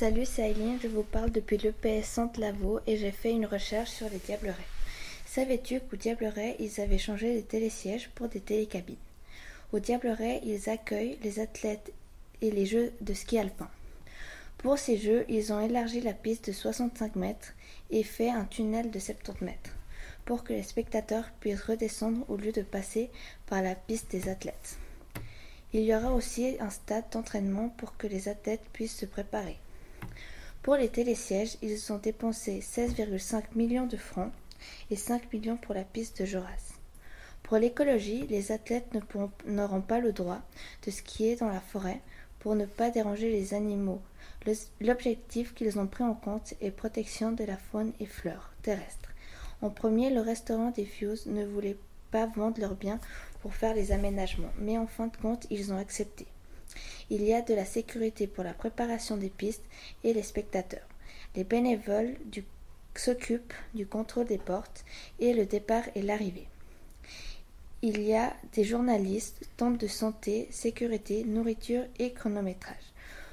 Salut, c'est Aileen, je vous parle depuis l'EPS Sainte-Lavaux et j'ai fait une recherche sur les diablerets. Savais-tu qu'au Diableret, ils avaient changé les télésièges pour des télécabines? Au Diableret, ils accueillent les athlètes et les jeux de ski alpin. Pour ces jeux, ils ont élargi la piste de 65 mètres et fait un tunnel de 70 mètres pour que les spectateurs puissent redescendre au lieu de passer par la piste des athlètes. Il y aura aussi un stade d'entraînement pour que les athlètes puissent se préparer. Pour les télésièges, ils ont dépensé 16,5 millions de francs et 5 millions pour la piste de Joras. Pour l'écologie, les athlètes n'auront pas le droit de skier dans la forêt pour ne pas déranger les animaux. L'objectif qu'ils ont pris en compte est protection de la faune et flore terrestre. En premier, le restaurant des Fuse ne voulait pas vendre leurs biens pour faire les aménagements, mais en fin de compte, ils ont accepté. Il y a de la sécurité pour la préparation des pistes et les spectateurs. Les bénévoles s'occupent du contrôle des portes et le départ et l'arrivée. Il y a des journalistes, tentes de santé, sécurité, nourriture et chronométrage.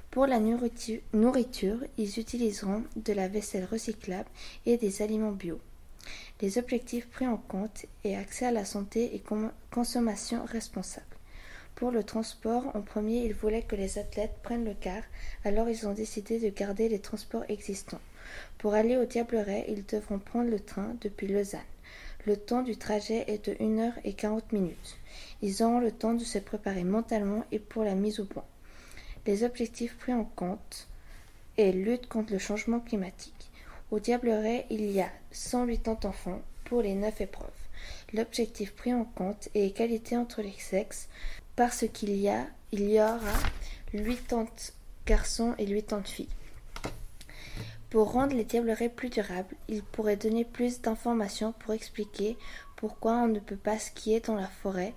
Pour la nourriture, ils utiliseront de la vaisselle recyclable et des aliments bio. Les objectifs pris en compte est accès à la santé et consommation responsable. Pour le transport, en premier, ils voulaient que les athlètes prennent le car, alors ils ont décidé de garder les transports existants. Pour aller au Diableret, ils devront prendre le train depuis Lausanne. Le temps du trajet est de 1 heure et 40 minutes. Ils auront le temps de se préparer mentalement et pour la mise au point. Les objectifs pris en compte est lutte contre le changement climatique. Au Diableret, il y a 180 enfants pour les 9 épreuves. L'objectif pris en compte est égalité entre les sexes parce qu'il y a, il y aura 80 garçons et 80 filles. Pour rendre les diablerets plus durables, il pourrait donner plus d'informations pour expliquer pourquoi on ne peut pas skier dans la forêt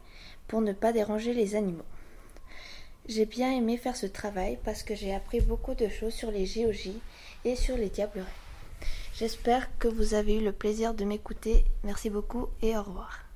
pour ne pas déranger les animaux. J'ai bien aimé faire ce travail parce que j'ai appris beaucoup de choses sur les géologies et sur les diablerets. J'espère que vous avez eu le plaisir de m'écouter. Merci beaucoup et au revoir.